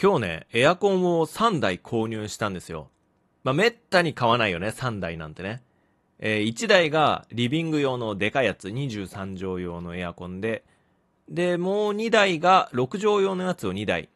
今日ね、エアコンを3台購入したんですよ。まあ、めったに買わないよね、3台なんてね。えー、1台がリビング用のでかいやつ、23畳用のエアコンで、で、もう2台が6畳用のやつを2台、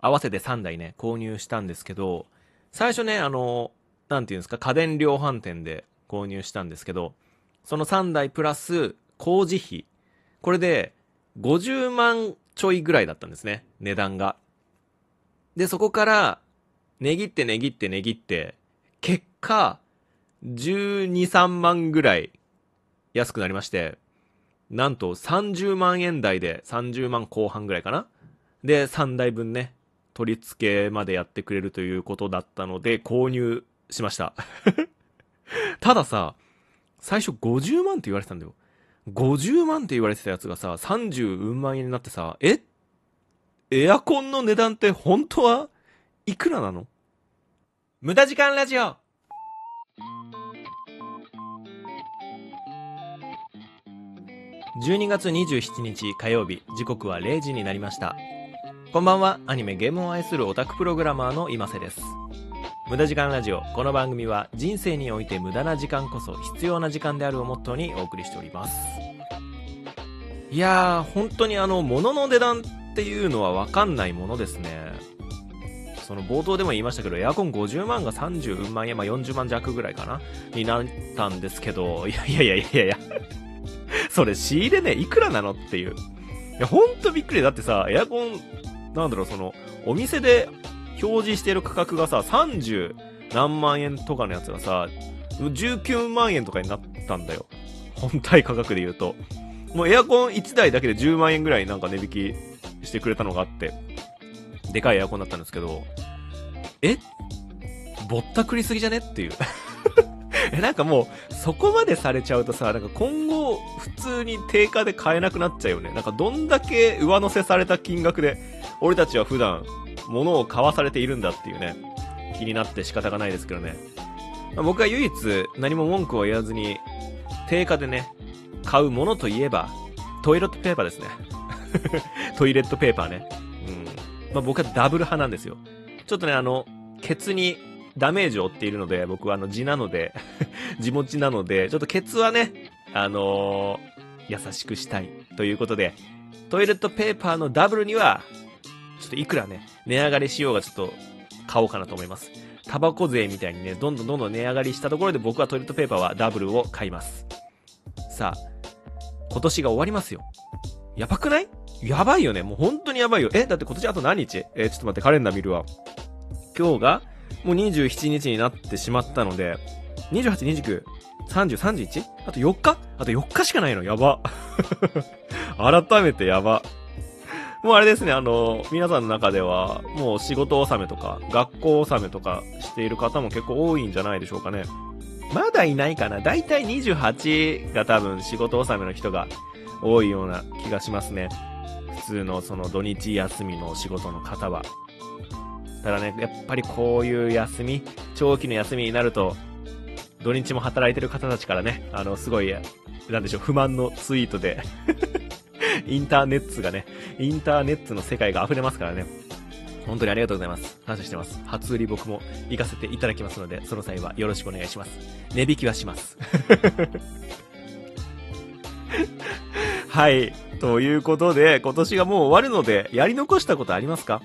合わせて3台ね、購入したんですけど、最初ね、あの、なんていうんですか、家電量販店で購入したんですけど、その3台プラス工事費、これで50万ちょいぐらいだったんですね、値段が。で、そこから、値切って値切って値切って、結果、12、3万ぐらい安くなりまして、なんと30万円台で30万後半ぐらいかなで、3台分ね、取り付けまでやってくれるということだったので、購入しました。たださ、最初50万って言われてたんだよ。50万って言われてたやつがさ、30万円になってさ、えエアコンの値段って本当はいくらなの？無駄時間ラジオ12月27日火曜日、時刻は0時になりました。こんばんは、アニメゲームを愛するオタクプログラマーの今瀬です。無駄時間ラジオ。この番組は人生において無駄な時間こそ必要な時間であるをモットーにお送りしております。いやー、本当にあの、物の値段っていうのはわかんないものですね。その冒頭でも言いましたけど、エアコン50万が30万円、まあ、40万弱ぐらいかな？になったんですけど、いやいやいやいやいやそれ仕入れね、いくらなのっていう。いや、ほんとびっくり。だってさ、エアコン、なんだろう、その、お店で表示してる価格がさ、30何万円とかのやつがさ、19万円とかになったんだよ。本体価格で言うと。もうエアコン1台だけで10万円ぐらいなんか値引きしてくれたのがあって、でかいエアコンだったんですけど、え？ぼったくりすぎじゃね？っていう え、なんかもう、そこまでされちゃうとさ、なんか今後、普通に定価で買えなくなっちゃうよね。なんかどんだけ上乗せされた金額で、俺たちは普段、物を買わされているんだっていうね、気になって仕方がないですけどね。まあ、僕は唯一、何も文句を言わずに、定価でね、買うものといえば、トイレットペーパーですね。トイレットペーパーね。うん。まあ、僕はダブル派なんですよ。ちょっとね、あの、ケツにダメージを負っているので、僕はあの字なので 字持ちなので、ちょっとケツはね、あのー、優しくしたいということで、トイレットペーパーのダブルには、ちょっといくらね、値上がりしようがちょっと買おうかなと思います。タバコ税みたいにね、どんどんどんどん値上がりしたところで僕はトイレットペーパーはダブルを買います。さあ、今年が終わりますよ。やばくない？やばいよね。もう本当にやばいよ。え、だって今年あと何日？え、ちょっと待って、カレンダー見るわ。今日がもう27日になってしまったので、28、29、30、31? あと4日？あと4日しかないの。やば。改めてやば。もうあれですね、あの、皆さんの中では、もう仕事納めとか、学校納めとかしている方も結構多いんじゃないでしょうかね。まだいないかな。だいたい28が多分仕事納めの人が多いような気がしますね。普通のその土日休みの仕事の方は。ただね、やっぱりこういう休み、長期の休みになると、土日も働いてる方たちからね、あの、すごい、なんでしょう、不満のツイートで インターネットがね、インターネットの世界が溢れますからね。本当にありがとうございます。感謝してます。初売り僕も行かせていただきますので、その際はよろしくお願いします。値引きはします。はい。ということで、今年がもう終わるので、やり残したことありますか？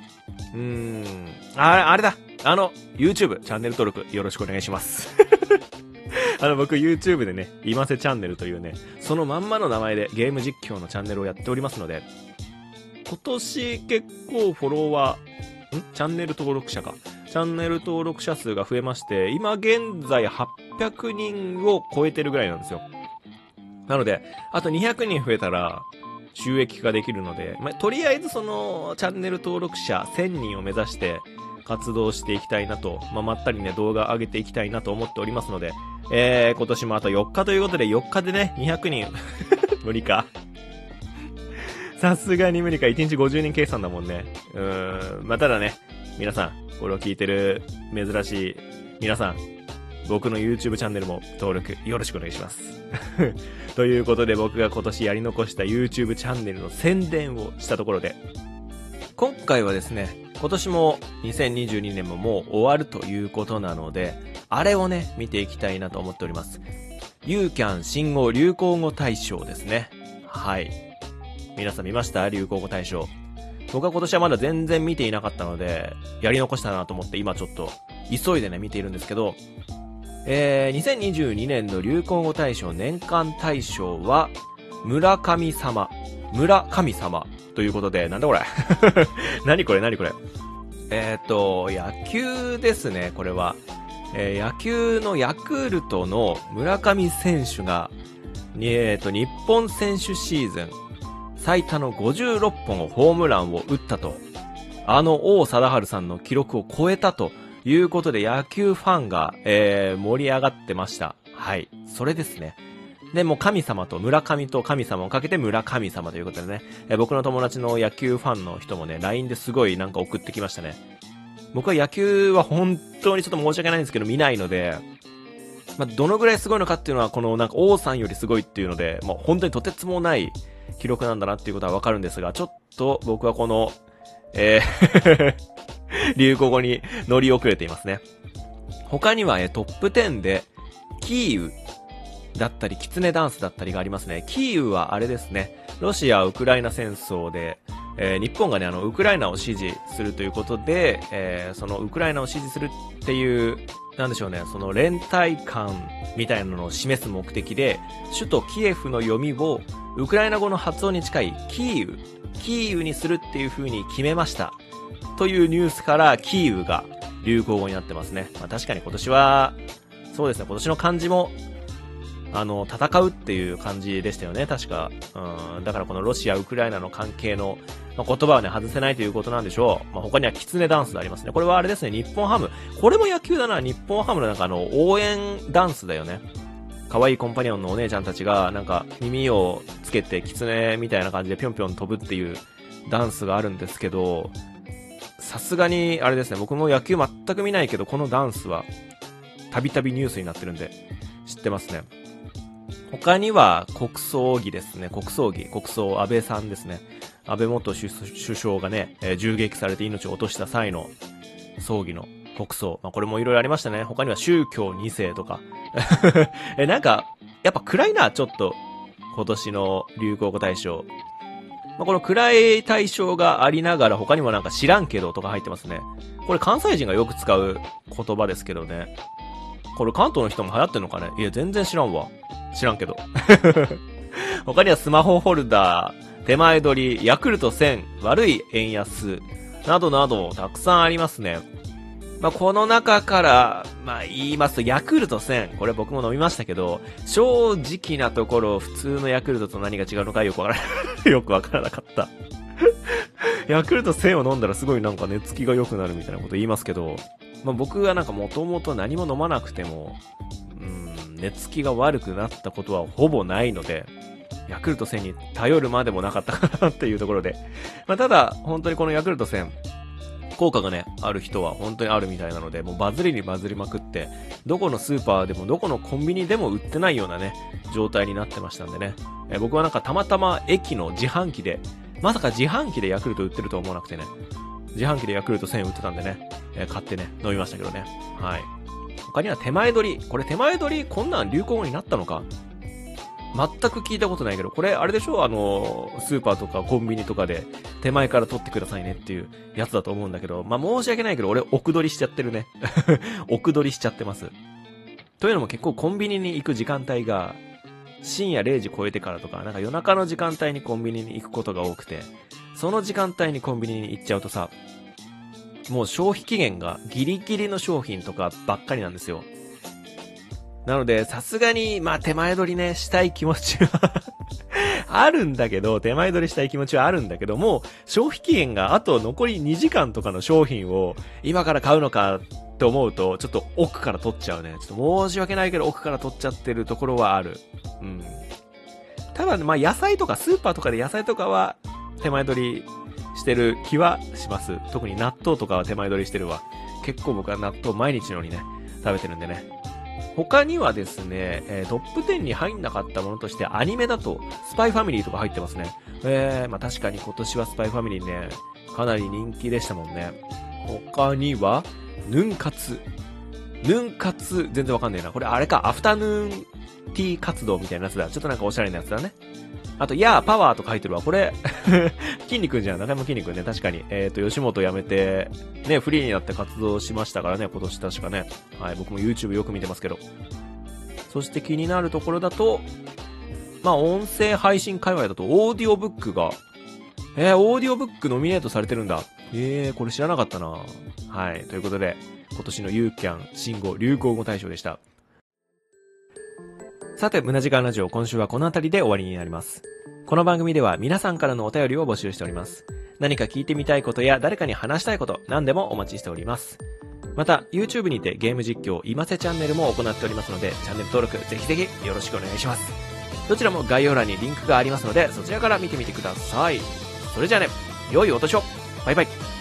うーん。あ、あれだ。あの、YouTube、チャンネル登録よろしくお願いします。あの、僕 YouTube でね、今瀬チャンネルというね、そのまんまの名前でゲーム実況のチャンネルをやっておりますので、今年結構フォロワー、ん？チャンネル登録者か。チャンネル登録者数が増えまして、今現在800人を超えてるぐらいなんですよ。なので、あと200人増えたら、収益化できるので、まあ、とりあえずその、チャンネル登録者1000人を目指して活動していきたいなと、まあ、まったりね、動画上げていきたいなと思っておりますので、えー、今年もあと4日ということで、4日でね、200人 無理か。さすがに無理か。1日50人計算だもんね。うーん。まあ、ただね、皆さん、これを聞いてる珍しい皆さん、僕の YouTube チャンネルも登録よろしくお願いします。ということで僕が今年やり残した YouTube チャンネルの宣伝をしたところで、今回はですね、今年も2022年ももう終わるということなので、あれをね、見ていきたいなと思っております。ユーキャン新語・流行語大賞ですね。はい。皆さん見ました？流行語大賞。僕は今年はまだ全然見ていなかったので、やり残したなと思って今ちょっと急いでね、見ているんですけど、えー、2022年の流行語大賞年間大賞は、村神様。村神様。ということで、なんだこれ？何これ？何これ？えっ、ー、と、野球ですね、これは。えー、野球のヤクルトの村上選手が、えっ、ー、と、日本選手シーズン最多の56本ホームランを打ったと、あの王貞治さんの記録を超えたということで野球ファンが、えー、盛り上がってました。はい。それですね。で、もう神様と村上と神様をかけて村神様ということでね、え僕の友達の野球ファンの人もね、LINE ですごいなんか送ってきましたね。僕は野球は本当にちょっと申し訳ないんですけど見ないので、まあ、どのぐらいすごいのかっていうのは、このなんか王さんよりすごいっていうので、まあ、本当にとてつもない記録なんだなっていうことはわかるんですが、ちょっと僕はこの、えー 流行語に乗り遅れていますね。他には、えトップ10で、キーウだったり、キツネダンスだったりがありますね。キーウはあれですね。ロシア・ウクライナ戦争で、えー、日本がね、あの、ウクライナを支持するということで、えー、そのウクライナを支持するっていう、なんでしょうね、その連帯感みたいなのを示す目的で、首都キエフの読みを、ウクライナ語の発音に近いキーウ、キーウにするっていう風に決めました。というニュースから、キーウが流行語になってますね。まあ、確かに今年は、そうですね、今年の漢字もあの、戦うっていう感じでしたよね、確か。うん、だからこのロシア、ウクライナの関係の、まあ、言葉はね、外せないということなんでしょう。まあ、他にはキツネダンスがありますね。これはあれですね、日本ハム。これも野球だな、日本ハムのなんかあの、応援ダンスだよね。可愛いコンパニオンのお姉ちゃんたちが、なんか耳をつけてキツネみたいな感じでぴょんぴょん飛ぶっていうダンスがあるんですけど、さすがに、あれですね、僕も野球全く見ないけど、このダンスは、たびたびニュースになってるんで、知ってますね。他には国葬儀ですね。国葬儀。国葬安倍さんですね。安倍元首相がね、え、銃撃されて命を落とした際の葬儀の国葬。まあ、これもいろいろありましたね。他には宗教2世とか。え、なんか、やっぱ暗いな、ちょっと。今年の流行語大賞。まあ、この暗い対象がありながら他にもなんか知らんけどとか入ってますね。これ関西人がよく使う言葉ですけどね。これ関東の人も流行ってんのかね？いや、全然知らんわ。知らんけど。他にはスマホホルダー、手前取り、ヤクルト1000、悪い円安、などなどたくさんありますね。まあ、この中から、まあ、言いますと、ヤクルト1000、これ僕も飲みましたけど、正直なところ、普通のヤクルトと何が違うのかよくわからない よくわからなかった。ヤクルト1000を飲んだらすごいなんか寝つきが良くなるみたいなこと言いますけど、まあ、僕はなんかもともと何も飲まなくても、うん、寝つきが悪くなったことはほぼないので、ヤクルト1000に頼るまでもなかったかなっていうところで。まあ、ただ、本当にこのヤクルト1000、効果がね、ある人は本当にあるみたいなので、もうバズりにバズりまくって、どこのスーパーでもどこのコンビニでも売ってないようなね、状態になってましたんでね。え僕はなんかたまたま駅の自販機で、まさか自販機でヤクルト売ってると思わなくてね、自販機でヤクルト1000売ってたんでね、え、買ってね、飲みましたけどね。はい。他には手前取り。これ手前取り、こんなん流行語になったのか？全く聞いたことないけど、これあれでしょ？あの、スーパーとかコンビニとかで手前から取ってくださいねっていうやつだと思うんだけど、まあ、申し訳ないけど、俺奥取りしちゃってるね。奥取りしちゃってます。というのも結構コンビニに行く時間帯が、深夜0時超えてからとか、なんか夜中の時間帯にコンビニに行くことが多くて、その時間帯にコンビニに行っちゃうとさ、もう消費期限がギリギリの商品とかばっかりなんですよ。なので、さすがに、まあ手前取りね、したい気持ちはあるんだけど、手前取りしたい気持ちはあるんだけども、消費期限があと残り2時間とかの商品を今から買うのかって思うと、ちょっと奥から取っちゃうね。ちょっと申し訳ないけど奥から取っちゃってるところはある。うん。ただ、ねまあ野菜とかスーパーとかで野菜とかは手前取りしてる気はします。特に納豆とかは手前取りしてるわ。結構僕は納豆毎日のようにね、食べてるんでね。他にはですね、えー、トップ10に入んなかったものとしてアニメだと、スパイファミリーとか入ってますね。えー、まあ確かに今年はスパイファミリーね、かなり人気でしたもんね。他には、ヌン活。ヌン活、全然わかんないな。これあれか、アフタヌーンティー活動みたいなやつだ。ちょっとなんかおしゃれなやつだね。あと、やーパワーと書いてるわ。これ 筋肉じゃん。中山筋肉ね。確かに。えっ、ー、と、吉本辞めて、ね、フリーになって活動しましたからね、今年確かね。はい、僕も YouTube よく見てますけど。そして気になるところだと、まあ、音声配信界隈だと、オーディオブックが、えー、オーディオブックノミネートされてるんだ。えー、これ知らなかったなはい、ということで、今年のユーキャン新語・流行語大賞でした。さて、無駄時間ラジオ、今週はこの辺りで終わりになります。この番組では皆さんからのお便りを募集しております。何か聞いてみたいことや誰かに話したいこと、何でもお待ちしております。また、YouTube にてゲーム実況、今瀬チャンネルも行っておりますので、チャンネル登録ぜひぜひよろしくお願いします。どちらも概要欄にリンクがありますので、そちらから見てみてください。それじゃあね、良いお年をバイバイ